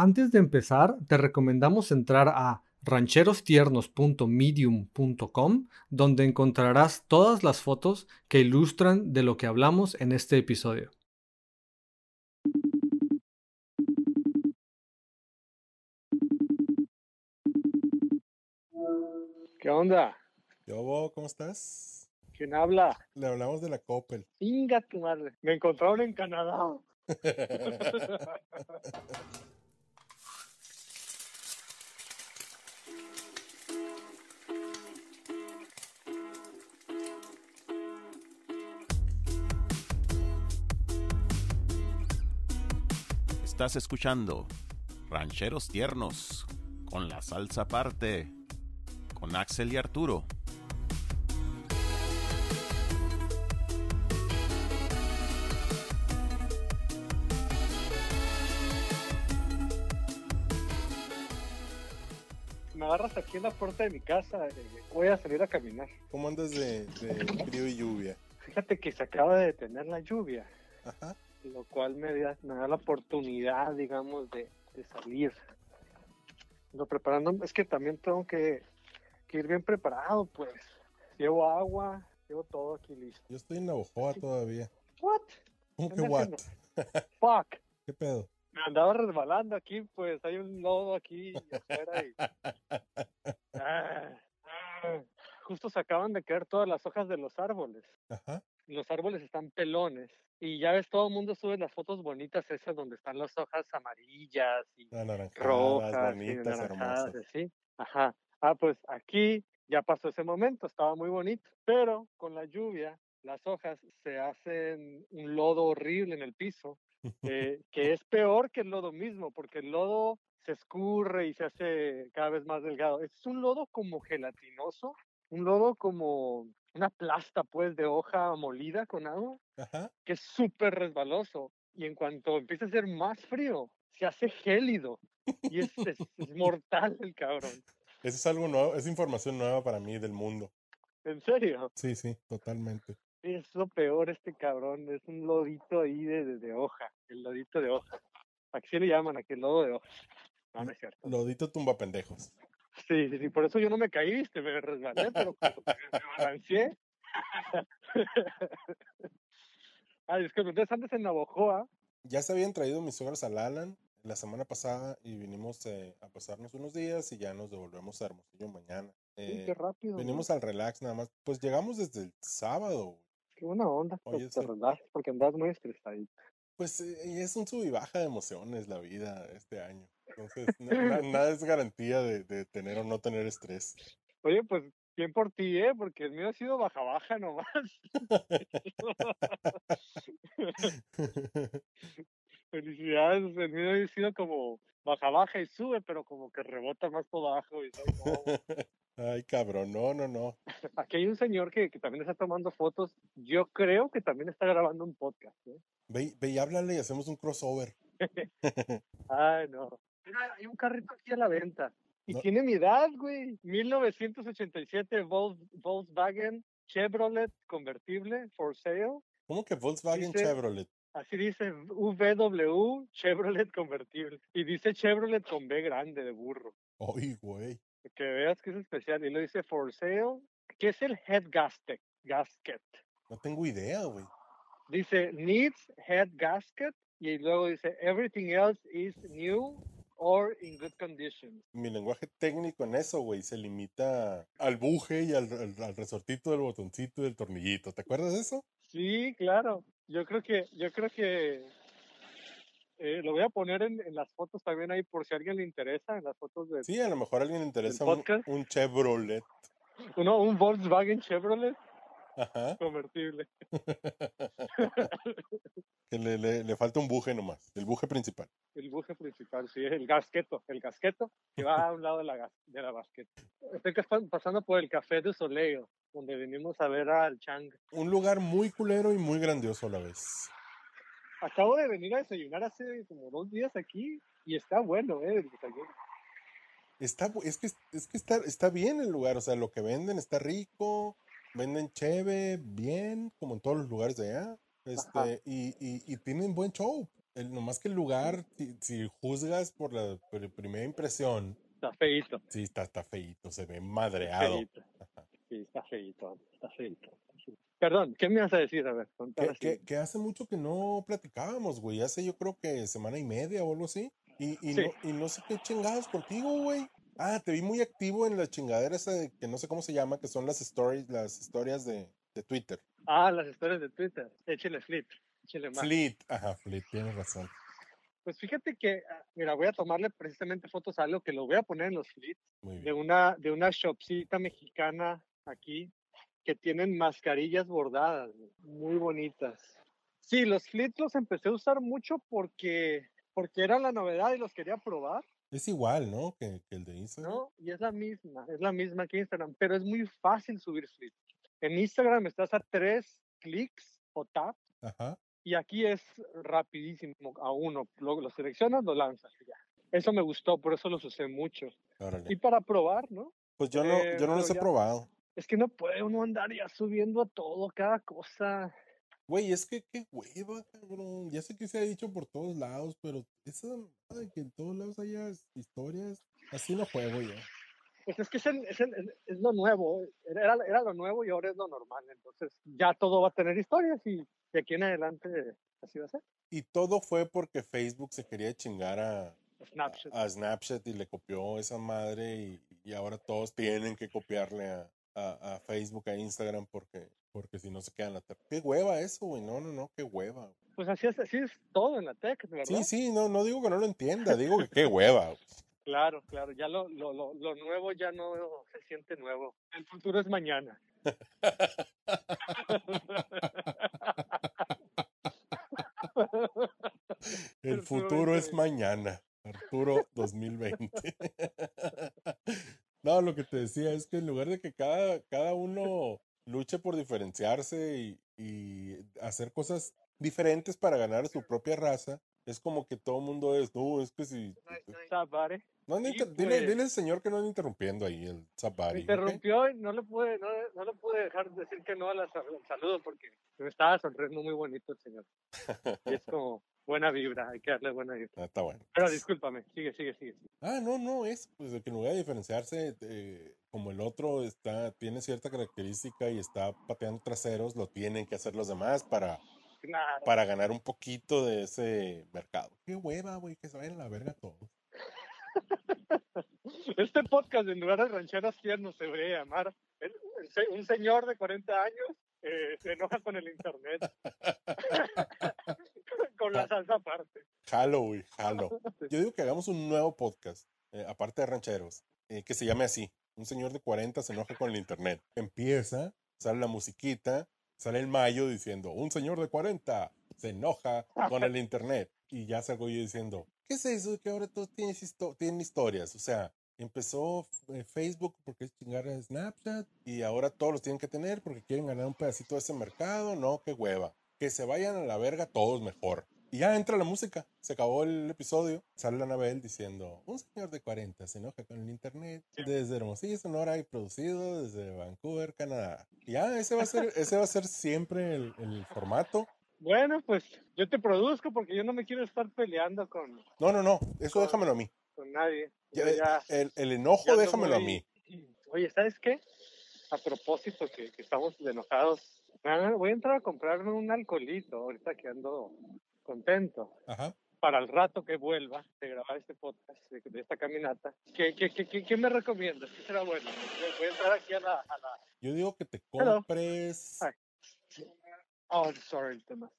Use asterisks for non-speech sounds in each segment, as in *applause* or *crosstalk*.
Antes de empezar, te recomendamos entrar a rancherostiernos.medium.com, donde encontrarás todas las fotos que ilustran de lo que hablamos en este episodio. ¿Qué onda? Yo, ¿cómo estás? ¿Quién habla? Le hablamos de la Coppel. Inga tu madre. Me encontraron en Canadá. *laughs* Estás escuchando Rancheros Tiernos con la salsa aparte con Axel y Arturo. Me agarras aquí en la puerta de mi casa. eh, Voy a salir a caminar. ¿Cómo andas de, de frío y lluvia? Fíjate que se acaba de detener la lluvia, Ajá. Lo cual me da, me da la oportunidad, digamos, de, de salir. Lo preparando, es que también tengo que, que ir bien preparado, pues. Llevo agua, llevo todo aquí listo. Yo estoy en Navojoa todavía. What? ¿Cómo que what? *laughs* Fuck. ¿Qué pedo? Me andaba resbalando aquí, pues hay un lodo aquí afuera y... *laughs* Ah, ah. Justo se acaban de caer todas las hojas de los árboles. Ajá. Los árboles están pelones. Y ya ves, todo el mundo sube las fotos bonitas esas donde están las hojas amarillas y rojas y bonitas, naranjadas, hermosas. así. Ajá. Ah, pues aquí ya pasó ese momento, estaba muy bonito. Pero con la lluvia, las hojas se hacen un lodo horrible en el piso *laughs* eh, que es peor que el lodo mismo, porque el lodo se escurre y se hace cada vez más delgado. Es un lodo como gelatinoso, un lodo como una plasta pues de hoja molida con agua, Ajá. que es súper resbaloso. Y en cuanto empieza a ser más frío, se hace gélido. Y es, es- es mortal el cabrón. Eso es algo nuevo, es información nueva para mí del mundo. En serio. Sí, sí, totalmente. Es lo peor este cabrón. Es un lodito ahí de, de, de hoja. El lodito de hoja. Aquí se le llaman aquí el lodo de hoja. No, no es cierto. Lodito tumba pendejos. Sí, sí, sí, por eso yo no me caí, viste, me resbalé, pero cuando me, me balanceé. *laughs* Ay, es que entonces antes en Navojoa, Ya se habían traído mis suegros al Alan la semana pasada y vinimos eh, a pasarnos unos días y ya nos devolvemos a Hermosillo mañana. Eh, qué rápido. ¿no? venimos al relax nada más. Pues llegamos desde el sábado. Qué buena onda, Oye, pues te relajas porque andas muy estresadito. Pues eh, es un sub y baja de emociones la vida este año. Entonces, na- na- nada es garantía de, de tener o no tener estrés. Oye, pues bien por ti, ¿eh? Porque el mío ha sido baja baja nomás. *laughs* Felicidades, el mío ha sido como baja baja y sube, pero como que rebota más por abajo. Y. *laughs* Ay, cabrón, no, no, no. *laughs* Aquí hay un señor que, que también está tomando fotos. Yo creo que también está grabando un podcast. ¿eh? Ve, ve y háblale y hacemos un crossover. Ay, no. Mira, hay un carrito aquí a la venta. Y No. tiene mi edad, güey. 1987 Vol- Volkswagen Chevrolet convertible for sale. ¿Cómo que Volkswagen Dice- Chevrolet? Así dice VW Chevrolet convertible. Y dice Chevrolet con B grande de burro. Ay, güey. Que veas que es especial. Y lo dice for sale. ¿Qué es el head gasket? Gasket. No tengo idea, güey. dice needs head gasket y luego dice everything else is new or in good condition. Mi lenguaje técnico en eso, güey, se limita al buje y al, al- al resortito del botoncito y del tornillito. ¿Te acuerdas de eso? Sí, claro. Yo creo que yo creo que eh, lo voy a poner en, en las fotos también ahí por si a alguien le interesa en las fotos de Sí, a lo mejor a alguien le interesa un, Chevrolet. *laughs* uno un Volkswagen Chevrolet Ajá. convertible. *laughs* Que le, le, le falta un buje nomás, el buje principal. El buje principal, sí, el gasqueto, el gasqueto que va a un lado de la, de la basqueta. Estoy pasando por el Café de Soleil, donde venimos a ver al Chang. Un lugar muy culero y muy grandioso a la vez. Acabo de venir a desayunar hace como dos días aquí y está bueno, ¿eh? El desayuno. Está, es que, es que está, está bien el lugar, o sea, lo que venden está rico, venden cheve, bien, como en todos los lugares de allá, este, y, y, y tienen buen show. el, nomás que el lugar, si, si juzgas por la pr- primera impresión, Está feíto. sí, está, está feíto, se ve Está madreado. feíto. Sí, está feíto. Está feíto. Sí. Perdón, ¿qué me vas a decir? A ver, Que, que, que hace mucho que no platicábamos, güey. Hace yo creo que semana y media o algo así. Y, y, Sí. no, y no sé qué chingados contigo, güey. Ah, te vi muy activo en la chingadera esa de que no sé cómo se llama, que son las stories, las historias de, de Twitter. Ah, las historias de Twitter. Échele flip. Échele más. Fleet, ajá, Fleet, tienes razón. Pues fíjate que, ah, mira, voy a tomarle precisamente fotos a algo que lo voy a poner en los Muy de una, de una shopcita mexicana aquí que tienen mascarillas bordadas, muy bonitas. Sí, los fleets los empecé a usar mucho porque, porque era la novedad y los quería probar, Es igual, ¿no? Que, que el de Instagram. ¿no? Y es la misma, es la misma que Instagram, pero es muy fácil subir fleets. En Instagram estás a tres clics o tap Ajá. y aquí es rapidísimo a uno, luego lo seleccionas, lo lanzas y ya. Eso me gustó, por eso los usé mucho. Y para probar, ¿no? Pues yo no, eh, yo no los he ya- probado. Es que no puede uno andar ya subiendo a todo, cada cosa. Güey, es que qué hueva, cabrón. Ya sé que se ha dicho por todos lados, pero esa mamada de que en todos lados haya historias, así no juego yo. Pues es que es, el- es, el- es- lo nuevo, era, era lo nuevo y ahora es lo normal. Entonces ya todo va a tener historias y de aquí en adelante así va a ser. Y todo fue porque Facebook se quería chingar a, Snapchat. a Snapchat y le copió esa madre y, y ahora todos tienen que copiarle a, a- a Facebook, a Instagram porque, porque si no se quedan atrás. Qué hueva eso, güey. No, no, no, qué hueva. Pues así es, así es todo en la tech, ¿verdad? Sí, sí, no, no digo que no lo entienda, digo que qué hueva. güey. Claro, claro. Ya lo, lo, lo, lo nuevo ya no se siente nuevo. El futuro es mañana. *laughs* El futuro es 2020. mañana. Arturo 2020. *laughs* No, lo que te decía es que en lugar de que cada, cada uno luche por diferenciarse y, y hacer cosas diferentes para ganar su propia raza, es como que todo el mundo es, no, es que si... Sabare. No inter- dile, dile al señor que no ande interrumpiendo ahí el Me Zapari. interrumpió y no le pude, no, no le pude dejar de decir que no al saludo porque me estaba sonriendo muy bonito el señor. Y es como buena vibra, hay que darle buena vibra. Ah, está bueno. Pero discúlpame, sigue, sigue, sigue. Ah, no, no, es pues de que en lugar de diferenciarse, eh, como el otro está, tiene cierta característica y está pateando traseros, lo tienen que hacer los demás para, Claro. para ganar un poquito de ese mercado. Qué hueva, güey, que se vayan a la verga todos. *laughs* Este podcast, en lugar de rancheras tiernos, se debería llamar un señor de 40 años eh, se enoja con el internet. *laughs* con la salsa aparte. Jalo, güey, jalo. Yo digo que hagamos un nuevo podcast, eh, aparte de rancheros, eh, que se llame así. Un señor de 40 se enoja con el internet. Empieza, sale la musiquita, sale el mayo diciendo, un señor de 40 se enoja con el internet. Y ya salgo yo diciendo, ¿qué es eso de que ahora todos tienen, histo- tienen historias? O sea, empezó eh, Facebook porque es chingar a Snapchat y ahora todos los tienen que tener porque quieren ganar un pedacito de ese mercado. No, qué hueva. Que se vayan a la verga todos mejor. Y ya entra la música. Se acabó el episodio. Sale Anabel diciendo, un señor de 40 se enoja con el internet desde Hermosillo, Sonora y producido desde Vancouver, Canadá. Y ya, ese va a ser, ese va a ser siempre el, el formato. Bueno, pues yo te produzco porque yo no me quiero estar peleando con, No, no, no, eso déjamelo a mí. con nadie. Ya, ya- el, el enojo ya déjamelo a mí. Oye, ¿sabes qué? A propósito que, que estamos enojados, ah, voy a entrar a comprarme un alcoholito ahorita que ando contento. Ajá. Para el rato que vuelva de grabar este podcast, de, de esta caminata, ¿qué, qué, qué, qué, qué me recomiendas? ¿Qué será bueno? Voy a entrar aquí a la... A la... Yo digo que te compres. Oh, sorry, el tema.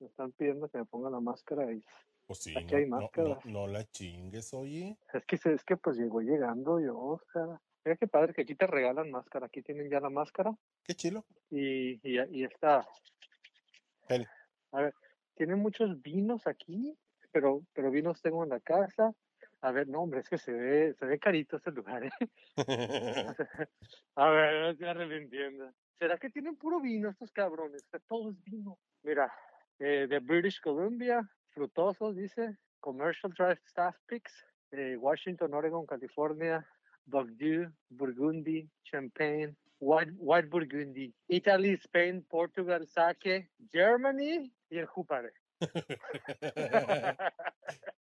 Me están pidiendo que me ponga la máscara y Pues sí, Aquí no, hay no- no- la chingues, oye. Es que, es que pues llegó llegando yo, Oscar. Mira qué padre que aquí te regalan máscara. Aquí tienen ya la máscara Qué chilo. y, y, y está. A ver, tienen muchos vinos aquí, pero, pero vinos tengo en la casa. A ver, no, hombre, es que se ve, se ve carito este lugar, ¿eh? *laughs* *laughs* A ver, no estoy arrepintiendo. ¿Será que tienen puro vino estos cabrones? Todo es vino. Mira, eh, de British Columbia, frutosos, dice, Commercial Drive Staff Picks, eh, Washington, Oregon, California, Bordeaux, Burgundy, Champagne, White, White Burgundy, Italy, Spain, Portugal, Sake, Germany y el Jupare. *laughs*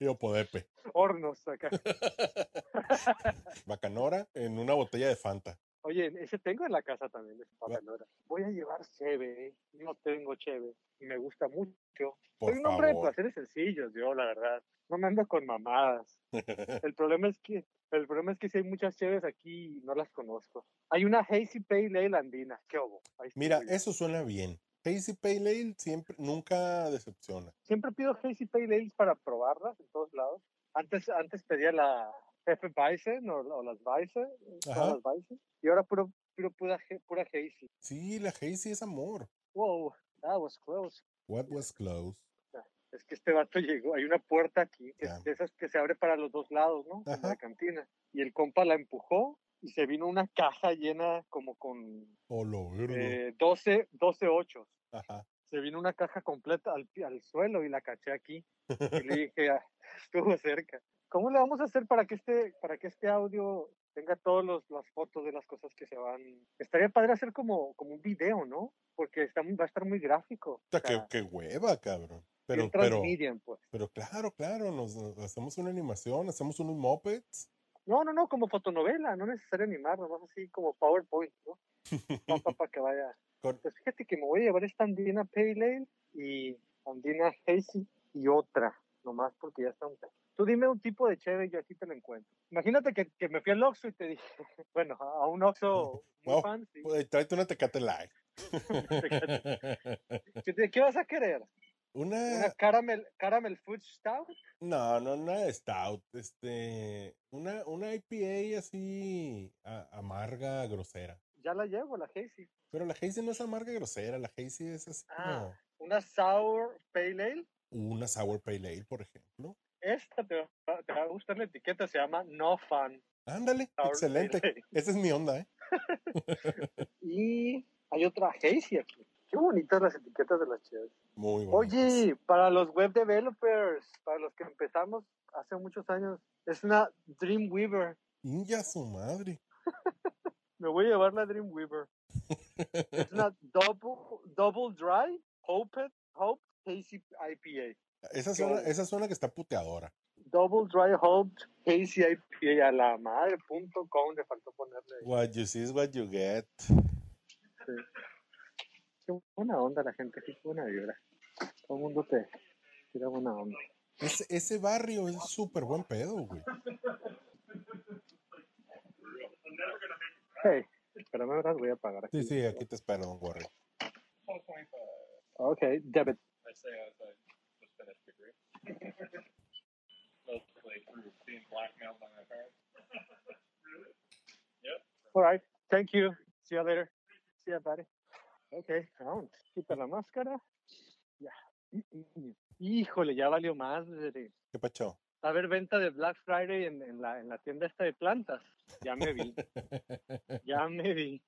Yo podepe. Hornos acá. *laughs* Bacanora en una botella de Fanta. Oye, ese tengo en la casa también, ese bacanora. Voy a llevar cheve, ¿eh? no tengo cheve y me gusta mucho. Por Soy un hombre de placeres sencillos, yo, la verdad. No me ando con mamadas. *laughs* El problema es que el problema es que si hay muchas cheves aquí y no las conozco. Hay una Hazy Pale Ale andina. ¿Qué sí Mira, bien. eso suena bien. Hazy Pale Ale siempre, nunca decepciona. Siempre pido Hazy Pale Ales para probarlas en todos lados. Antes, antes pedía la F Bison o, o las Bison, Ajá. las Bison, y ahora puro, puro pura, pura Hazy. Sí, la Hazy es amor. Wow, that was close. What was close? Es que este vato llegó, hay una puerta aquí, que es de esas que se abre para los dos lados, ¿no? Como la cantina. Y el compa la empujó y se vino una caja llena como con Oh, lo eh, 12, 12 ochos. Ajá. Se vino una caja completa al, al suelo y la caché aquí. Y le *laughs* dije, "Ah, estuvo cerca. ¿Cómo le vamos a hacer para que este, para que este audio tenga todas las fotos de las cosas que se van? Estaría padre hacer como, como un video, ¿no? Porque está, va a estar muy gráfico. O sea, qué, qué hueva, cabrón. Pero, pero, pues. pero claro, claro, nos, nos hacemos una animación, hacemos unos mopeds. No, no, no, como fotonovela, no necesario animar, nomás así como PowerPoint, ¿no? *laughs* Para que vaya. Con- Pues fíjate que me voy a llevar esta Andina Pale Ale y Andina Hazy y otra, nomás porque ya está un Tú dime un tipo de cheve y yo aquí te lo encuentro. Imagínate que, que me fui al Oxxo y te dije, *laughs* bueno, a un Oxxo muy Wow. fancy. Pues, Tráete una Tecate Light. *laughs* ¿Qué, vas a querer? una, ¿Una caramel, caramel food stout? no, no, una stout, este, una, una IPA así a- amarga, grosera. Ya la llevo, la Hazy. Pero la Hazy no es amarga, grosera, la Hazy es así Ah. Una sour pale ale. una Sour Pale Ale, por ejemplo. Esta te va, te va a gustar la etiqueta, se llama No Fun. Ándale, Sour excelente. *laughs* Esa es mi onda, ¿eh? *laughs* Y hay otra Hazy aquí. Qué bonitas las etiquetas de las cheves. Muy bueno. Oye, para los web developers, para los que empezamos hace muchos años, es una Dreamweaver. Inja su madre. *laughs* Me voy a llevar la Dreamweaver. Es una double, double dry, hoped, hope hazy IPA. Esa suena, esa suena que está puteadora. Double dry hoped hazy IPA a la madre punto com le faltó ponerle. ahí. What you see is what you get. Sí. Qué buena onda la gente, qué buena vibra. Todo el mundo te tira buena onda. Ese, ese barrio es súper buen pedo, güey. Hey, espérame, ahora voy a pagar aquí. Sí, sí, aquí te espero, worry. Ok, debit. I say as I just finished degree. Mostly through being blackmailed by my parents. *laughs* All right, thank you. See you later. See you, buddy. Ok, vamos. Quita la máscara. Ya. Híjole, ya valió madre. ¿Qué pacho? Va a haber venta de Black Friday en, en la, en la tienda esta de plantas. Ya me vi, ya *laughs* me vi.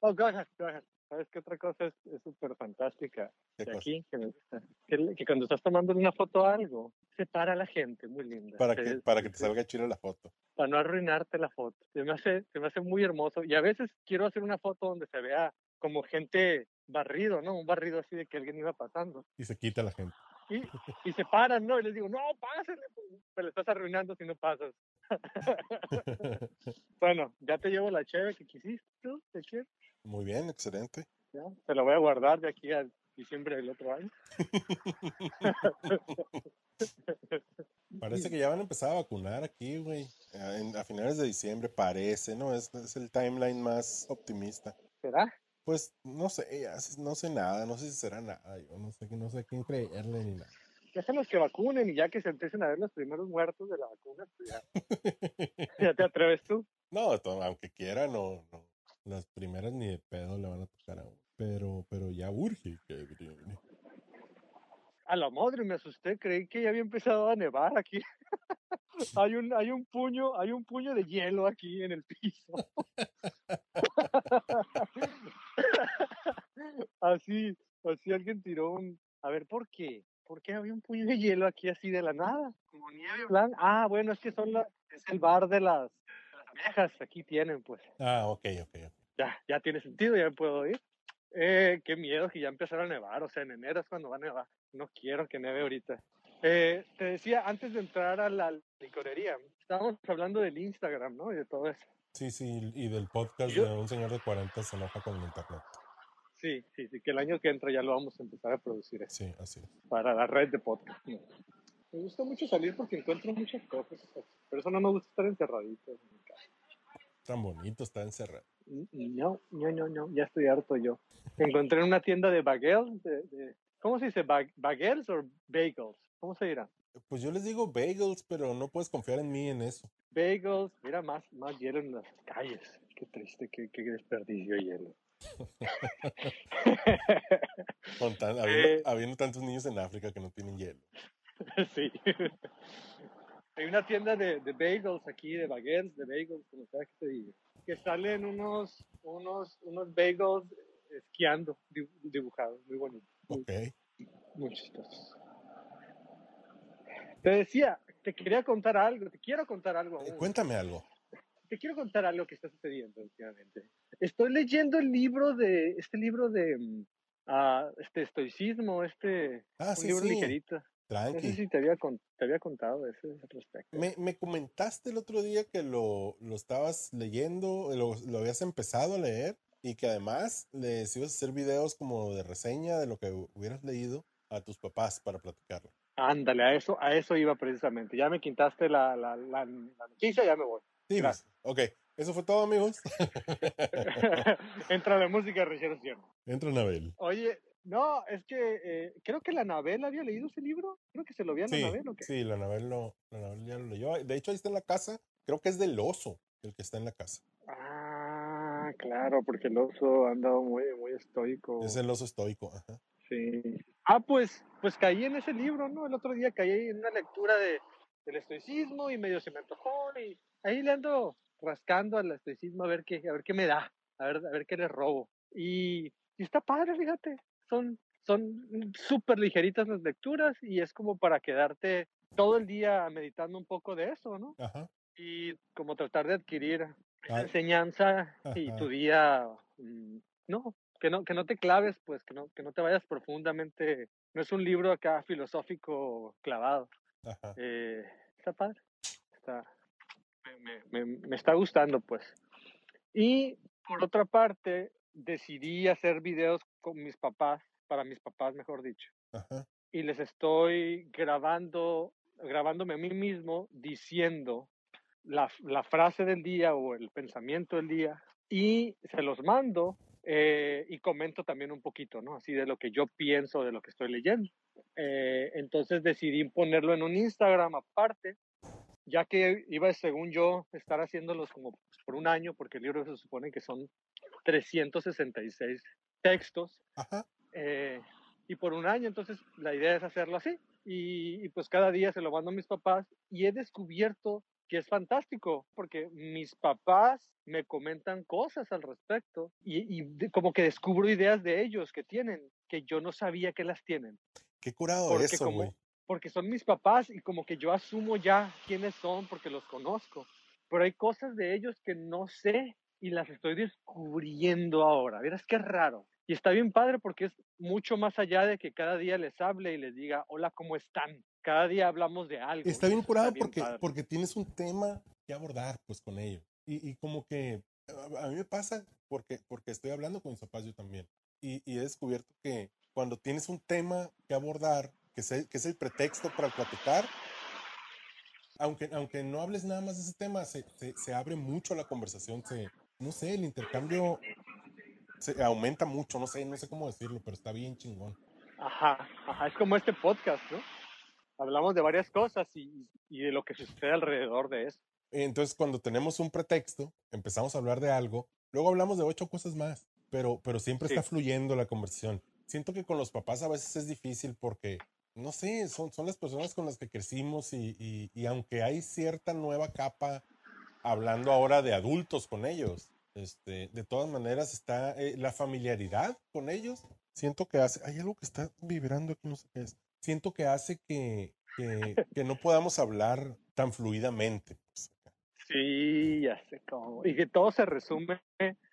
Oh, go ahead, go ahead. ¿Sabes qué otra cosa es súper fantástica ¿Qué de cosa? aquí? Que, me gusta? que, que cuando estás tomando una foto a algo, separa a la gente, muy linda. Para Se- que, para que te se- salga chida la foto. para no arruinarte la foto. Se me hace, se me hace muy hermoso. Y a veces quiero hacer una foto donde se vea como gente barrido, ¿no? Un barrido así de que alguien iba pasando. Y se quita la gente. Y, y se paran, ¿no? Y les digo, no, pásenle. Te lo estás arruinando si no pasas. *laughs* Bueno, ya te llevo la cheve que quisiste, ¿tú? ¿Te quieres? Muy bien, excelente. Ya, Te la voy a guardar de aquí a diciembre del otro año. *laughs* Parece que ya van a empezar a vacunar aquí, güey. A finales de diciembre, parece, ¿no? Es, es el timeline más optimista. ¿Será? Pues no sé, ya no sé nada, no sé si será nada. Yo no sé, no sé a quién creerle ni nada. Déjalos que vacunen y ya que se empiecen a ver los primeros muertos de la vacuna, pues ya, *laughs* ¿Ya te atreves tú. No, aunque quiera, no, no. Las primeras ni de pedo le van a tocar a uno. Pero, pero ya urge que. A la madre, me asusté, creí que ya había empezado a nevar aquí. *laughs* hay un, hay un puño, hay un puño de hielo aquí en el piso. *laughs* así, así alguien tiró un. A ver, ¿por qué? ¿Por qué había un puño de hielo aquí así de la nada? Como nieve blanca. Ah, bueno, es que son la, es el bar de las, de las abejas. Aquí tienen, pues. Ah, ok, ok. ok. Ya, ya tiene sentido, ya me puedo ir. Eh, qué miedo que ya empezara a nevar, o sea, en enero es cuando va a nevar. No quiero que neve ahorita. Eh, te decía, antes de entrar a la licorería, estábamos hablando del Instagram, ¿no? Y de todo eso. Sí, sí, y del podcast de un señor de 40 se enoja con el internet. Sí, sí, sí, que el año que entra ya lo vamos a empezar a producir Sí, así es. para la red de podcast. ¿no? Me gusta mucho salir porque encuentro muchas cosas, pero eso no me gusta estar encerradito en mi casa. Tan bonito está encerrado. No, no, no, no, ya estoy harto yo. Encontré en una tienda de bagels, de, de- ¿cómo se dice? Bag- ¿Bagels o bagels? ¿Cómo se dirá? Pues yo les digo bagels, pero no puedes confiar en mí en eso. Bagels, mira, más, más hielo en las calles. Qué triste, qué, qué desperdicio de hielo. *laughs* Con tan- habiendo, Eh. habiendo tantos niños en África que no tienen hielo. *laughs* sí. Hay una tienda de, de bagels aquí, de bagels, de bagels, como sea que se diga, que salen unos, unos, unos bagels esquiando, dibu- dibujados, muy bonitos. Muy, Ok. muy chistosos. Te decía, te quería contar algo, te quiero contar algo. Eh, cuéntame algo. te quiero contar algo que está sucediendo últimamente. Estoy leyendo el libro de, este libro de, ah, este estoicismo, este, Ah, un sí, libro sí. ligerito. No sé Tranqui. si te había, te había contado ese al respecto. Me, me comentaste el otro día que lo, lo estabas leyendo, lo, lo habías empezado a leer y que además les ibas a hacer videos como de reseña de lo que hubieras leído a tus papás para platicarlo. Ándale, a eso, a eso iba precisamente. Ya me quitaste la, la, la, la noticia, ya me voy. Sí, Gracias. pues, ok. Eso fue todo, amigos. *laughs* Entra la música de Richard. Entra Anabel. Oye, no, es que eh, creo que la Anabel había leído ese libro. Creo que se lo había a Sí, Anabel, ¿o qué? sí, la Anabel, lo, la Anabel ya lo leyó. De hecho, ahí está en la casa. Creo que es del oso el que está en la casa. Ah, claro, porque el oso ha andado muy, muy estoico. Es el oso estoico. Ajá. Sí. Ah, pues, pues caí en ese libro, ¿no? El otro día caí en una lectura de, del estoicismo y medio se me antojó y ahí le ando rascando al estoicismo a ver qué, a ver qué me da, a ver, a ver qué le robo. Y, y está padre, fíjate, son, son súper ligeritas las lecturas y es como para quedarte todo el día meditando un poco de eso, ¿no? Ajá. Y como tratar de adquirir Ah. enseñanza y tu día, mm, no, que no, que no te claves, pues, que no, que no te vayas profundamente. No es un libro acá filosófico clavado. Ajá. Eh, está padre. Está, me, me- me- me está gustando, pues. Y por otra parte, decidí hacer videos con mis papás, para mis papás, mejor dicho. Ajá. Y les estoy grabando, grabándome a mí mismo diciendo la, la frase del día o el pensamiento del día y se los mando eh, y comento también un poquito, ¿no? Así de lo que yo pienso de lo que estoy leyendo. Eh, entonces decidí ponerlo en un Instagram aparte, ya que iba, según yo, estar haciéndolos como pues, por un año, porque el libro se supone que son 366 textos Ajá. eh, y por un año, entonces la idea es hacerlo así. Y, y pues cada día se lo mando a mis papás y he descubierto que es fantástico porque mis papás me comentan cosas al respecto y, y de- como que descubro ideas de ellos que tienen que yo no sabía que las tienen Qué curado Porque eso, como-. Porque son mis papás y como que yo asumo ya quiénes son porque los conozco pero hay cosas de ellos que no sé y las estoy descubriendo ahora. Verás qué raro. Y está bien padre porque es mucho más allá de que cada día les hable y les diga, hola, ¿cómo están? Cada día hablamos de algo. Está bien curado bien porque, porque tienes un tema que abordar pues con ellos. Y, y como que a, a mí me pasa porque, porque estoy hablando con mis papás yo también. Y, y he descubierto que cuando tienes un tema que abordar, que, se- que es el pretexto para platicar, aunque, aunque no hables nada más de ese tema, se, se, se abre mucho la conversación, se, no sé, el intercambio se aumenta mucho, no sé, no sé cómo decirlo, pero está bien chingón. Ajá, ajá, es como este podcast, ¿no? Hablamos de varias cosas y, y de lo que sucede alrededor de eso. Entonces, cuando tenemos un pretexto, empezamos a hablar de algo, luego hablamos de ocho cosas más, pero, pero siempre Sí. está fluyendo la conversación. Siento que con los papás a veces es difícil porque, no sé, son, son las personas con las que crecimos y, y- y aunque hay cierta nueva capa hablando ahora de adultos con ellos, este, de todas maneras está eh, la familiaridad con ellos. Siento que hace, hay algo que está vibrando aquí, no sé qué es. Siento que hace que, que, *laughs* que no podamos hablar tan fluidamente. pues. Sí, ya sé cómo. Y que todo se resume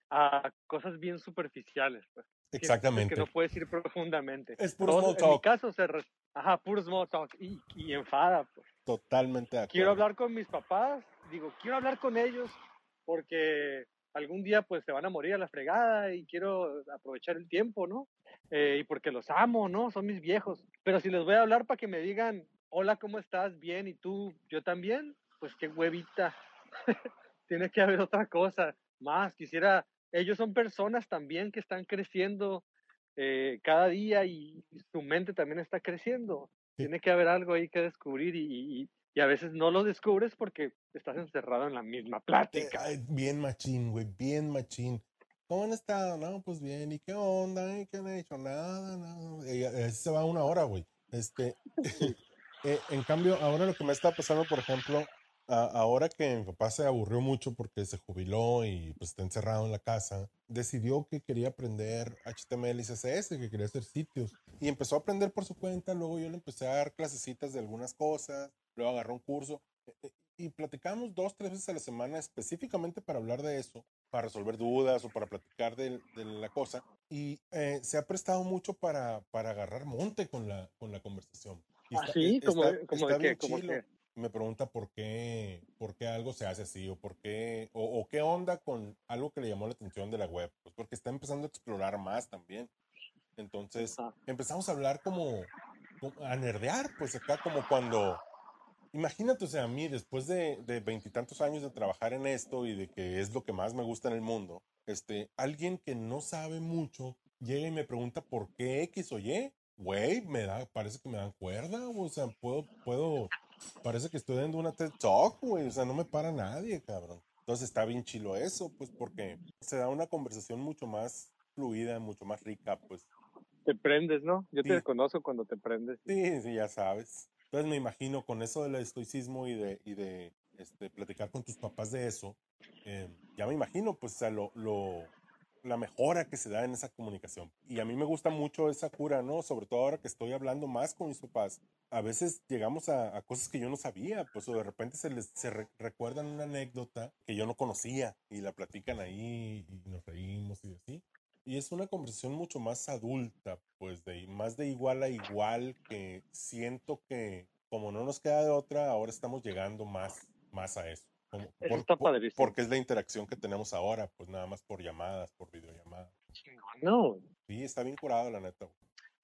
a cosas bien superficiales. Pues. Exactamente. Que no puedes ir profundamente. Es puro small En mi caso, se re- ajá, puro small talk y, y enfada. Pues. Totalmente de Quiero acuerdo. hablar con mis papás, digo, quiero hablar con ellos porque algún día pues se van a morir a la fregada y quiero aprovechar el tiempo, ¿no? Eh, y porque los amo, ¿no? Son mis viejos. Pero si les voy a hablar para que me digan, hola, ¿cómo estás? Bien, ¿y tú? Yo también, pues qué huevita. *laughs* Tiene que haber otra cosa más. Quisiera, ellos son personas también que están creciendo eh, cada día y su mente también está creciendo. Sí. Tiene que haber algo ahí que descubrir y, y- y a veces no lo descubres porque estás encerrado en la misma Eh, plática. ay, bien machín, güey, bien machín. ¿Cómo han estado? No, pues bien. ¿Y qué onda? ¿Y qué han hecho? Nada, nada. Y así se va una hora, güey. Este, *laughs* *laughs* eh, en cambio, ahora lo que me está pasando, por ejemplo, a- ahora que mi papá se aburrió mucho porque se jubiló y pues está encerrado en la casa, decidió que quería aprender HTML y CSS, que quería hacer sitios. Y empezó a aprender por su cuenta, luego yo le empecé a dar clasecitas de algunas cosas, luego agarró un curso. eh, Y platicamos dos, tres veces a la semana específicamente para hablar de eso, para resolver dudas o para platicar de, de la cosa. Y eh, se ha prestado mucho para, para agarrar monte con la, con la conversación. Y está- Así, está- ¿Ah, como, de- como está de que, como que, me pregunta por qué, por qué algo se hace así o por qué, o, o qué onda con algo que le llamó la atención de la web, pues porque está empezando a explorar más también. Entonces, empezamos a hablar como, como- a nerdear, pues acá como cuando, imagínate, o sea, a mí después de de veintitantos años de trabajar en esto y de que es lo que más me gusta en el mundo, este, alguien que no sabe mucho llega y me pregunta por qué X o Y, güey, me da, parece que me dan cuerda, o sea, puedo, puedo, parece que estoy dando una TED Talk, güey, o sea, no me para nadie, cabrón. Entonces está bien chilo eso, pues porque se da una conversación mucho más fluida, mucho más rica, pues. te prendes, ¿no? Yo Sí. te conozco cuando te prendes. Sí, sí, ya sabes. Entonces me imagino con eso del estoicismo y de, y de este, platicar con tus papás de eso, eh, ya me imagino, pues, o sea, lo, lo- la mejora que se da en esa comunicación. Y a mí me gusta mucho esa cura, ¿no? Sobre todo ahora que estoy hablando más con mis papás. A veces llegamos a, cosas que yo no sabía, pues, o de repente se les se re- recuerdan una anécdota que yo no conocía y la platican ahí y nos reímos y así. Y es una conversación mucho más adulta, pues de más de igual a igual, que siento que como no nos queda de otra, ahora estamos llegando más, más a eso. Como- Eso está padrísimo. Porque es la interacción que tenemos ahora, pues nada más por llamadas, por videollamadas. No, Sí, está bien curado, la neta.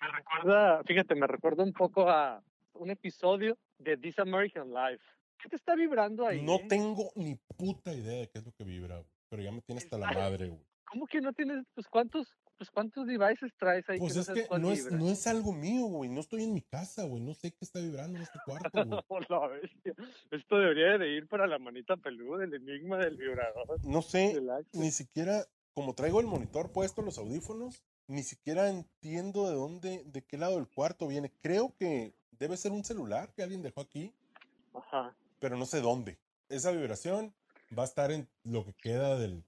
me recuerda, fíjate, me recuerda un poco a un episodio de This American Life. ¿Qué te está vibrando ahí? No eh? tengo ni puta idea de qué es lo que vibra, güey, pero ya me tiene hasta la madre, güey. ¿Cómo que no tienes, pues cuántos, pues cuántos devices traes ahí? Pues es que no es, no es algo mío, güey. No estoy en mi casa, güey. No sé qué está vibrando en este cuarto, *laughs* güey. La bestia. Esto debería de ir para la manita peluda, el enigma del vibrador. No sé, del ni siquiera, como traigo el monitor puesto, los audífonos, ni siquiera entiendo de dónde, de qué lado del cuarto viene. Creo que debe ser un celular que alguien dejó aquí, Ajá. pero no sé dónde. Esa vibración va a estar en lo que queda del,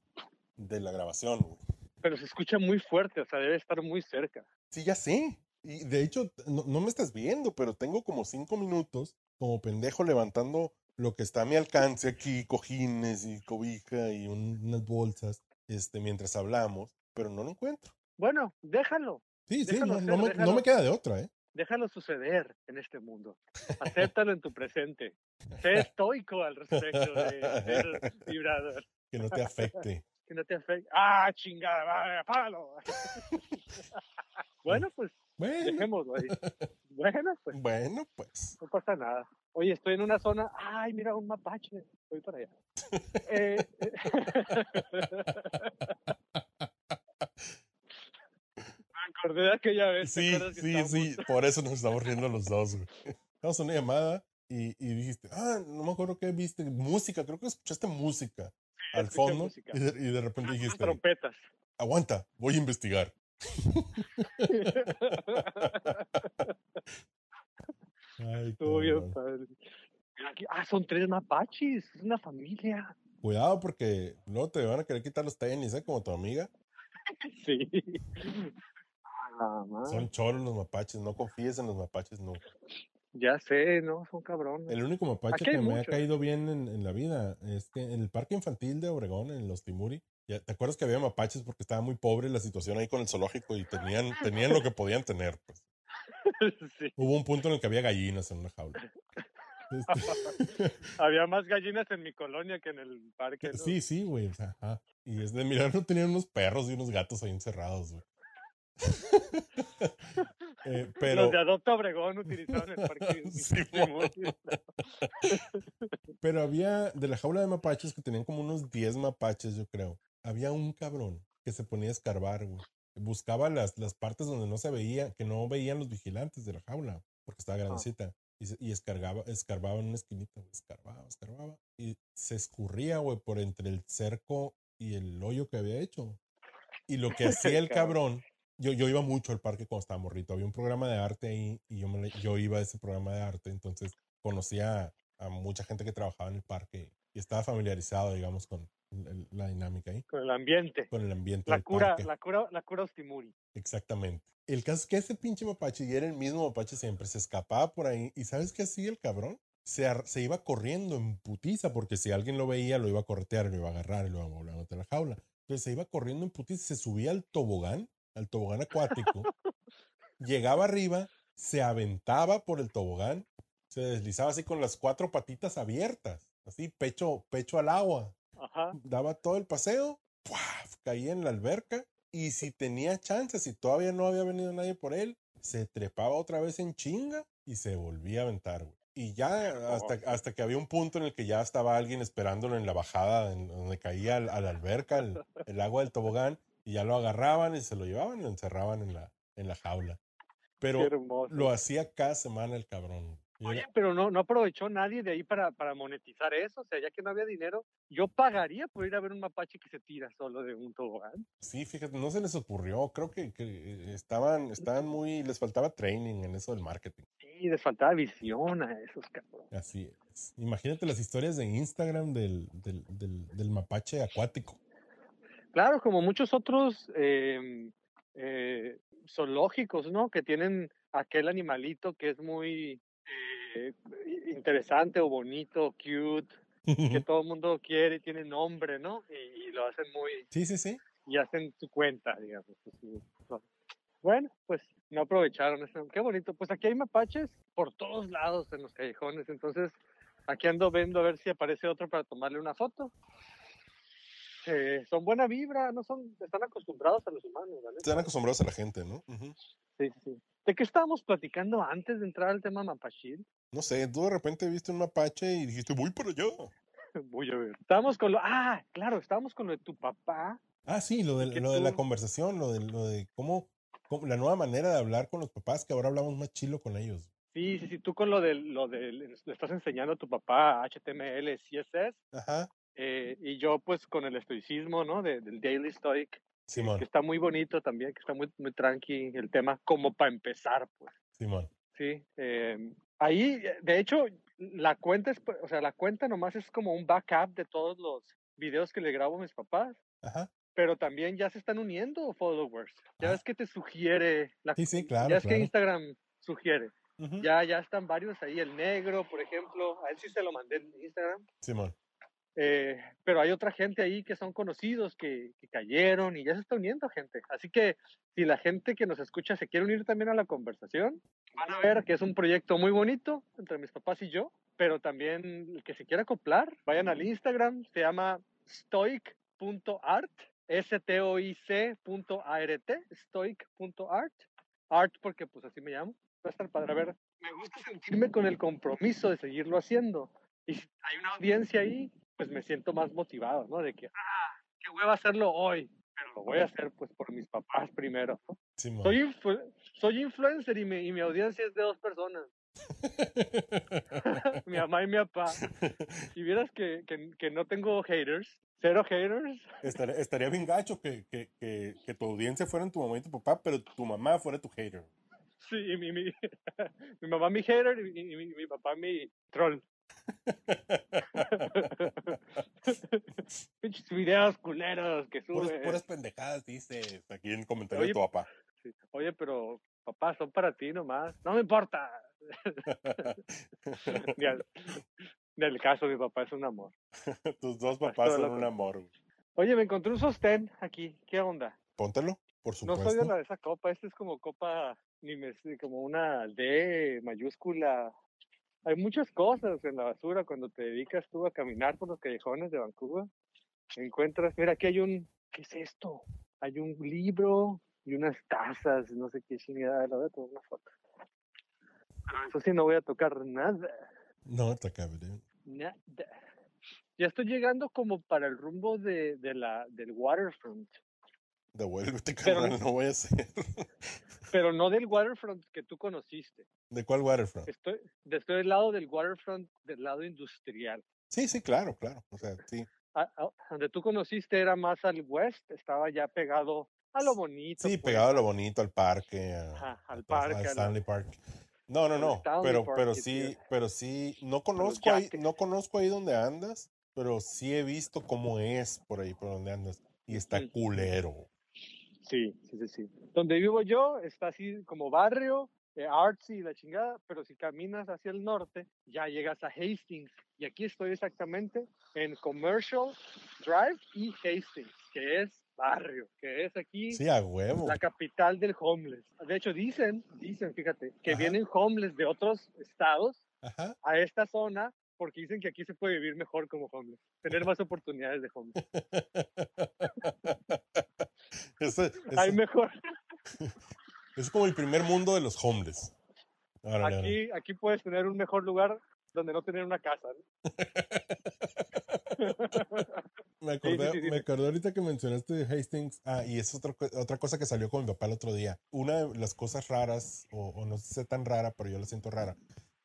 de la grabación, güey. Pero se escucha muy fuerte, o sea, debe estar muy cerca. Sí, ya sé. Y de hecho, no, no me estás viendo, pero tengo como cinco minutos como pendejo levantando lo que está a mi alcance aquí, cojines y cobija y un- unas bolsas, este, mientras hablamos, pero no lo encuentro. Bueno, déjalo, Sí, sí, Déjalo no, ser, no me, no me queda de otra, ¿eh? déjalo suceder en este mundo. Acéptalo en tu presente. Sé estoico al respecto de ser vibrador. *laughs* Que no te afecte. Que no te afecte. ¡Ah, chingada! va, ¡Apágalo! *laughs* bueno, pues Bueno, dejémoslo ahí. Bueno, pues bueno, pues. no pasa nada. Oye, estoy en una zona. ¡Ay, mira, un mapache! Voy para allá. *laughs* Eh, eh, *laughs* Me acordé de aquella vez. ¿te Sí, sí, sí, por eso nos estamos riendo los dos, güey. Estamos en una llamada y, y dijiste, ah, no me acuerdo qué viste, música, creo que escuchaste música al fondo y de, y de repente dijiste, trompetas. aguanta, voy a investigar. *laughs* Ay, padre. Ah, son tres mapaches. Es una familia. Cuidado porque luego te van a querer quitar los tenis, ¿eh? Como tu amiga. *laughs* Sí. Ah. Son choros los mapaches, no confíes en los mapaches nunca. Ya sé, ¿no? Son cabrones. El único mapache que me ha caído bien en, en la vida es que en el parque infantil de Obregón, en los Timuri, Ya, ¿Te acuerdas que había mapaches porque estaba muy pobre la situación ahí con el zoológico y tenían, tenían lo que podían tener? Pues. *laughs* Sí. Hubo un punto en el que había gallinas en una jaula. Este, *laughs* Había más gallinas en mi colonia que en el parque. *laughs* ¿no? sí, sí, güey. o sea, ajá. Y es de mirar, no tenían unos perros y unos gatos ahí encerrados, güey. Eh, *laughs* pero, Los de Adopta Obregón utilizaban el parque. Simón. *laughs* pero había de la jaula de mapaches que tenían como unos 10 mapaches, yo creo. Había un cabrón que se ponía a escarbar, güey. Buscaba las, las partes donde no se veía, que no veían los vigilantes de la jaula, porque estaba grandecita. Y, escargaba, escarbaba en una esquinita, escarbaba, escarbaba. Y se escurría, güey, por entre el cerco y el hoyo que había hecho. Y lo que *laughs* hacía el cabrón, yo, yo iba mucho al parque cuando estaba morrito. Había un programa de arte ahí y yo, me, yo iba a ese programa de arte. Entonces conocía a mucha gente que trabajaba en el parque y estaba familiarizado, digamos, con la dinámica ahí, Con el ambiente. con el ambiente La del cura, parque. la cura, la cura Ostimuri. Exactamente. El caso es que ese pinche mapache, y era el mismo mapache siempre, se escapaba por ahí. ¿Y sabes qué hacía el cabrón? Se, se iba corriendo en putiza, porque si alguien lo veía, lo iba a corretear, lo iba a agarrar y lo iba a volver a meter a la jaula. Entonces se iba corriendo en putiza, se subía al tobogán, al tobogán acuático, llegaba arriba, se aventaba por el tobogán, se deslizaba así con las cuatro patitas abiertas, así pecho, pecho al agua Ajá. daba todo el paseo, ¡puaf! caía en la alberca y si tenía chance, si todavía no había venido nadie por él, se trepaba otra vez en chinga y se volvía a aventar, güey. Y ya hasta, hasta que había un punto en el que ya estaba alguien esperándolo en la bajada, en donde caía al- a la alberca, el, el agua del tobogán, y ya lo agarraban y se lo llevaban y lo encerraban en la, en la jaula. Pero lo hacía cada semana el cabrón. Oye, pero no, no aprovechó nadie de ahí para, para monetizar eso. O sea, ya que no había dinero, yo pagaría por ir a ver un mapache que se tira solo de un tobogán. Sí, fíjate, no se les ocurrió. Creo que, que estaban, estaban muy, les faltaba training en eso del marketing. Sí, les faltaba visión a esos cabrones. Así es. Imagínate las historias de Instagram del, del, del, del mapache acuático. Claro, como muchos otros eh, eh, zoológicos, ¿no? Que tienen aquel animalito que es muy eh, interesante o bonito, cute, que todo el mundo quiere y tiene nombre, ¿no? Y, y lo hacen muy, Sí, sí, sí. y hacen su cuenta, digamos. Bueno, pues no aprovecharon eso. Qué bonito. Pues aquí hay mapaches por todos lados en los callejones. Entonces, aquí ando viendo a ver si aparece otro para tomarle una foto. Eh, son buena vibra, no son, están acostumbrados a los humanos, ¿vale? Están acostumbrados a la gente, ¿no? Sí, sí, sí. ¿De qué estábamos platicando antes de entrar al tema mapachil? No sé, tú de repente viste un mapache y dijiste, voy por allá. *laughs* Voy a ver. Estábamos con lo, ah, claro, estábamos con lo de tu papá. Ah, sí, lo de, lo de la conversación, lo de, lo de cómo, cómo- la nueva manera de hablar con los papás, que ahora hablamos más chilo con ellos. Sí, sí, sí, tú con lo del, lo del, le estás enseñando a tu papá HTML, CSS, Ajá, eh, y yo pues con el estoicismo, ¿no? De- del Daily Stoic, Simón, que está muy bonito también, que está muy, muy tranqui el tema, como para empezar, pues, Simón. sí. eh, ahí, eh, de hecho, la cuenta es, o sea, la cuenta nomás es como un backup de todos los videos que le grabo a mis papás, Ajá, pero también ya se están uniendo followers. Ya Ah. ves que te sugiere, la, Sí, sí, claro, ya es claro. que Instagram sugiere. Ya, ya están varios ahí, el negro, por ejemplo, a él sí se lo mandé en Instagram. Simón. Eh, pero hay otra gente ahí que son conocidos, que, que cayeron y ya se está uniendo gente. Así que si la gente que nos escucha se quiere unir también a la conversación, van a ver que es un proyecto muy bonito entre mis papás y yo, pero también el que se quiera acoplar, vayan al Instagram, se llama stoic.art, S-T-O-I-C.A-R-T, stoic.art, art porque pues así me llamo. Va a estar padre. A ver, me gusta sentirme con el compromiso de seguirlo haciendo. Y si hay una audiencia ahí, pues me siento más motivado, ¿no? De que, ah, qué hueva hacerlo hoy, pero lo voy a hacer pues por mis papás primero. ¿no? Simón. Soy, influ- soy influencer y mi, y mi audiencia es de dos personas, *laughs* mi mamá y mi papá. *laughs* Y vieras que, que, que no tengo haters, cero haters. Estaría, estaría bien gacho que, que, que, tu audiencia fuera tu mamá y tu papá, pero tu mamá fuera tu hater. Sí, y mi, mi, *laughs* mi mamá mi hater y, y mi, mi papá mi troll. *laughs* Pinches videos culeros que Puras, sube. puras pendejadas dices aquí en el comentario de tu papá. Sí. Oye, pero papá, son para ti nomás. No me importa. *laughs* ni, al, ni al caso, mi papá es un amor. *laughs* Tus dos papás son un amor. Oye, me encontré un sostén aquí. ¿Qué onda? Póntelo, por No supuesto. soy de la de esa copa. Esta es como copa, ni me como una D mayúscula. Hay muchas cosas en la basura cuando te dedicas tú a caminar por los callejones de Vancouver. Encuentras, mira, aquí hay un, ¿qué es esto? Hay un libro y unas tazas, no sé qué chingada. Le voy a tomar una foto. Eso sí, no voy a tocar nada. No, está cabrón. Nada. Ya estoy llegando como para el rumbo de, de la, del waterfront. Devuélvete, carnal, no voy a hacer. *laughs* Pero no del waterfront que tú conociste. ¿De cuál waterfront? Estoy, estoy del lado del waterfront, del lado industrial. Sí, sí, claro, claro. O sea, sí. A- a- donde tú conociste era más al west, estaba ya pegado a lo bonito. Sí, pues, pegado a lo bonito, al parque, a- Ajá, al parque, a a la- Stanley Park. No, no, al no, pero, Park, pero sí, pero sí, no conozco ahí, no conozco ahí donde andas, pero sí he visto cómo es por ahí, por donde andas, y está Ujú. culero. Sí, sí, sí, sí. Donde vivo yo está así como barrio, eh, artsy y la chingada, pero si caminas hacia el norte, ya llegas a Hastings. Y aquí estoy exactamente en Commercial Drive y Hastings, que es barrio, que es aquí Sí, a huevo. la capital del homeless. De hecho, dicen, dicen, fíjate, que Ajá. vienen homeless de otros estados Ajá. a esta zona porque dicen que aquí se puede vivir mejor como homeless, tener más oportunidades de homeless. Ese- *laughs* ese- Hay mejor. *laughs* es como el primer mundo de los homeless. Aquí, aquí puedes tener un mejor lugar donde no tener una casa. ¿no? *laughs* Me acordé, sí, sí, sí. me acordé ahorita que mencionaste de Hastings. Ah, y es otra, otra cosa que salió con mi papá el otro día. Una de las cosas raras, o, o no sé tan rara, pero yo la siento rara,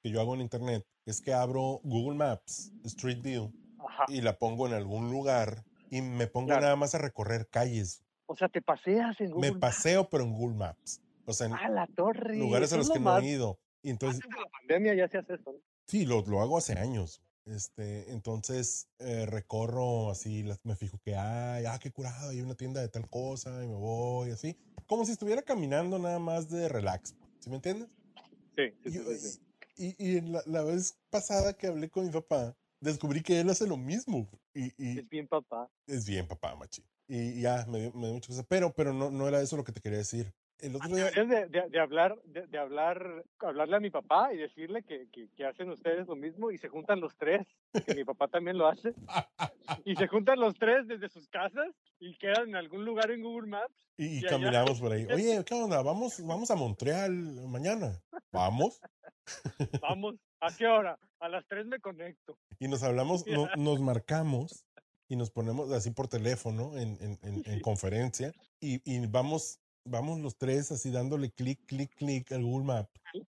que yo hago en internet, es que abro Google Maps, Street View, Ajá. y la pongo en algún lugar y me pongo Claro. nada más a recorrer calles. O sea, te paseas en Google Me paseo, pero en Google Maps. O sea, en Maps. ¡Ah, la torre! lugares a los es que lo no más- he ido. Y entonces, Antes de la pandemia ya se hace eso. ¿no? Sí, lo, lo hago hace años. Este, entonces eh, recorro así, las- me fijo que hay, ah, qué curado, hay una tienda de tal cosa y me voy así, como si estuviera caminando nada más de relax, ¿sí me entiendes? Sí, sí, sí, sí. Y- y en la, la vez pasada que hablé con mi papá, descubrí que él hace lo mismo y, y Es bien papá. es bien papá, machi. Y ya, me me dio muchas cosas, pero, pero no, no era eso lo que te quería decir. El otro día, de, de- de hablar, de, de hablar, hablarle a mi papá y decirle que, que, que hacen ustedes lo mismo y se juntan los tres, que mi papá también lo hace. Y se juntan los tres desde sus casas y quedan en algún lugar en Google Maps. y, y caminamos por ahí. *laughs* Oye, ¿qué onda? Vamos, vamos a Montreal mañana. Vamos. *laughs* Vamos, ¿a qué hora? A las tres me conecto. Y nos hablamos, *laughs* no- nos marcamos y nos ponemos así por teléfono en, en- en- en conferencia y, y vamos, vamos los tres así dándole clic, clic, clic al Google Map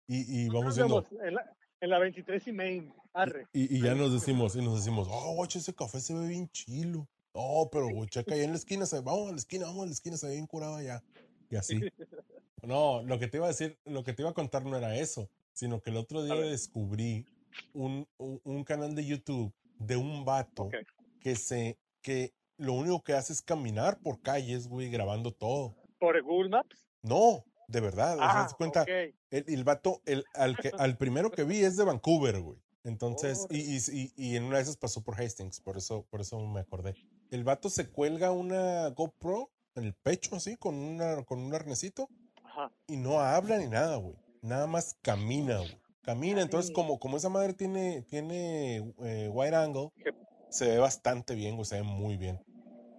y, y vamos viendo. en la, en la 23 y Main. Arre. Y, y ya nos decimos, y nos decimos, oh, guacho, ese café se ve bien chilo. Oh, pero güey, checa allá en la esquina, se, vamos a la esquina, vamos a la esquina, se ve bien curado allá. Y así. *laughs* No, lo que te iba a decir, lo que te iba a contar no era eso, sino que el otro día descubrí un, un, un canal de YouTube de un vato que se, que lo único que hace es caminar por calles, güey, grabando todo. ¿Por Google Maps? No, de verdad, o sea, Ah, cuenta, el, el vato, el, al, que, al primero que vi es de Vancouver, güey. Entonces, y, y, y- y en una de esas pasó por Hastings, por eso, por eso me acordé. El vato se cuelga una GoPro en el pecho, así, con, una, con un arnesito, Ajá. y no habla ni nada, güey. Nada más camina, güey. Camina, entonces, como, como esa madre tiene, tiene eh, wide angle, Qué- se ve bastante bien, güey, se ve muy bien.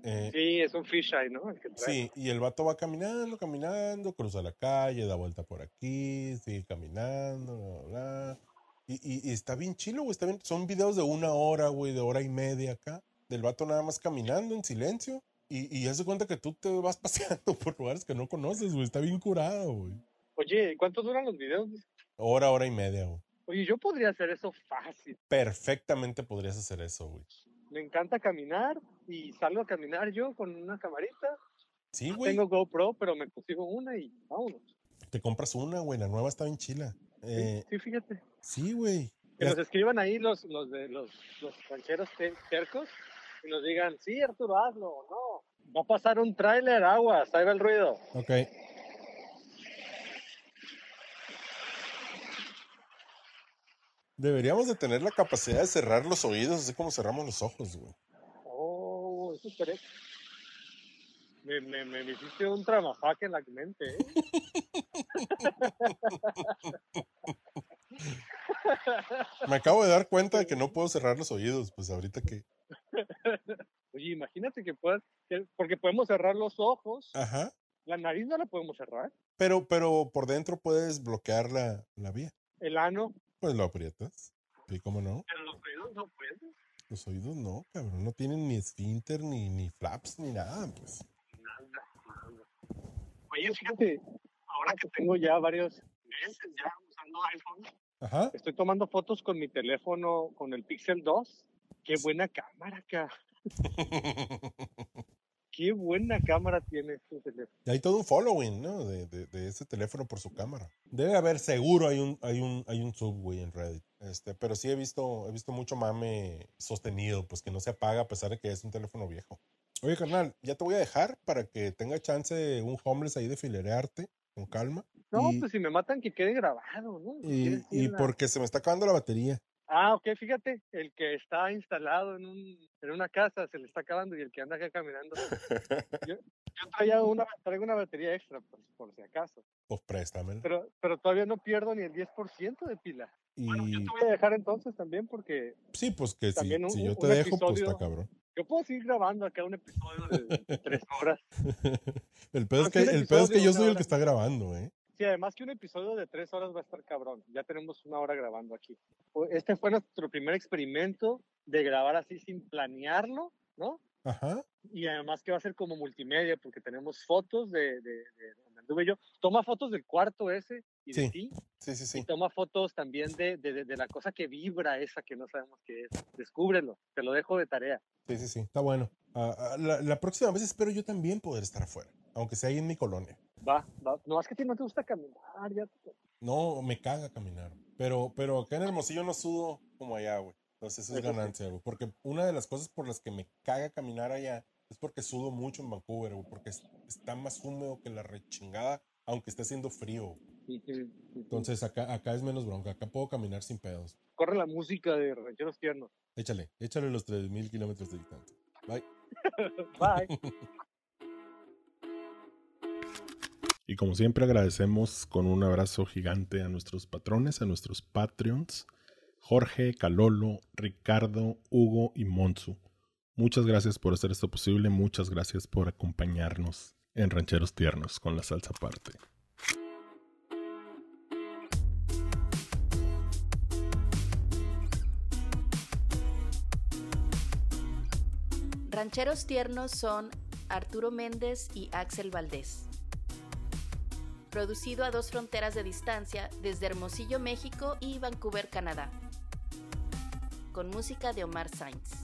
Eh, Sí, es un fisheye, ¿no? El que. Sí, y el vato va caminando, caminando, cruza la calle, da vuelta por aquí, sigue caminando, bla, bla, bla. Y, y- y está bien chilo, güey, está bien. Son videos de una hora, güey, de hora y media acá, del vato nada más caminando en silencio. Y, y haz de cuenta que tú te vas *laughs* paseando por lugares que no conoces, güey, está bien curado, güey. Oye, ¿cuánto duran los videos? Hora, hora y media, güey. Oye, yo podría hacer eso fácil. Perfectamente podrías hacer eso, güey. Me encanta caminar y salgo a caminar yo con una camarita. Sí, No güey. tengo GoPro, pero me consigo una y vámonos. Te compras una, güey, la nueva está bien chila. Sí, Eh, sí, fíjate. sí, güey. Que nos escriban ahí los, los de los, los rancheros tercos y nos digan, sí, Arturo, hazlo o no. Va a pasar un tráiler, aguas, ahí va el ruido. Ok. Deberíamos de tener la capacidad de cerrar los oídos así como cerramos los ojos, güey. Oh, eso es correcto. me, me, me hiciste un tramafaque en la mente, ¿eh? *laughs* Me acabo de dar cuenta de que no puedo cerrar los oídos, pues ahorita que. Oye, imagínate que puedas, que- porque podemos cerrar los ojos, Ajá. la nariz no la podemos cerrar, Pero, pero por dentro puedes bloquear la, la vía. el ano, Pues lo aprietas. ¿Y cómo no? pero los oídos no puedes. Los oídos no, cabrón. No tienen ni esfínter, ni, ni flaps, ni nada, pues. Oye, fíjate, ahora que tengo ya varios meses ya usando iPhone, Ajá. estoy tomando fotos con mi teléfono, con el Pixel 2. Qué buena cámara acá. *laughs* Qué buena cámara tiene este teléfono. Hay todo un following, ¿no? De, de, de ese teléfono por su cámara. Debe haber, seguro hay un, hay un, hay un subway en Reddit. Este, pero sí he visto, he visto mucho mame sostenido, pues que no se apaga a pesar de que es un teléfono viejo. Oye, carnal, ya te voy a dejar para que tenga chance un homeless ahí de filerearte con calma. No, y, pues si me matan que quede grabado, ¿no? Y, y porque se me está acabando la batería. Ah, ok, fíjate, el que está instalado en, un, en una casa se le está acabando y el que anda acá caminando. Yo, yo traía una, traigo una batería extra, pues, por si acaso. Pues préstamela. Pero, pero todavía no pierdo ni el 10% de pila. Y Bueno, yo te voy a dejar entonces también porque sí, pues que si, un- si yo te dejo, pues episodio- está cabrón. yo puedo seguir grabando acá un episodio de tres *laughs* horas. el pedo es que, el pedo es que yo soy el que está grabando, ¿eh? Sí, además que un episodio de tres horas va a estar cabrón. Ya tenemos una hora grabando aquí. Este fue nuestro primer experimento de grabar así sin planearlo, ¿no? Ajá. Y además que va a ser como multimedia porque tenemos fotos de, de, de donde anduve yo. Toma fotos del cuarto ese y de Sí. ti. Sí, sí, Y sí. toma fotos también de, de, la cosa que vibra esa que no sabemos qué es. Descúbrelo. Te lo dejo de tarea. Sí, sí, sí. Está bueno. Ah, la, la próxima vez espero yo también poder estar afuera, aunque sea ahí en mi colonia. Va, va. No, es que a ti no te gusta caminar. Ya. No, me caga caminar. Pero, pero acá en Hermosillo no sudo como allá, güey. Entonces eso es ganancia, güey. Porque una de las cosas por las que me caga caminar allá es porque sudo mucho en Vancouver, güey. Porque es- está más húmedo que la rechingada, aunque esté haciendo frío. Entonces, Entonces acá, acá es menos bronca. Acá puedo caminar sin pedos. corre la música de Rancheros Tiernos. Échale, échale los 3000 kilómetros de distancia. Bye. *laughs* Bye. *laughs* Y como siempre agradecemos con un abrazo gigante a nuestros patrones, a nuestros Patreons, Jorge, Calolo, Ricardo, Hugo y Monzu. Muchas gracias por hacer esto posible, muchas gracias por acompañarnos en Rancheros Tiernos con la salsa aparte. Rancheros tiernos son Arturo Méndez y Axel Valdés. Producido a dos fronteras de distancia desde Hermosillo, México y Vancouver, Canadá. Con música de Omar Sainz.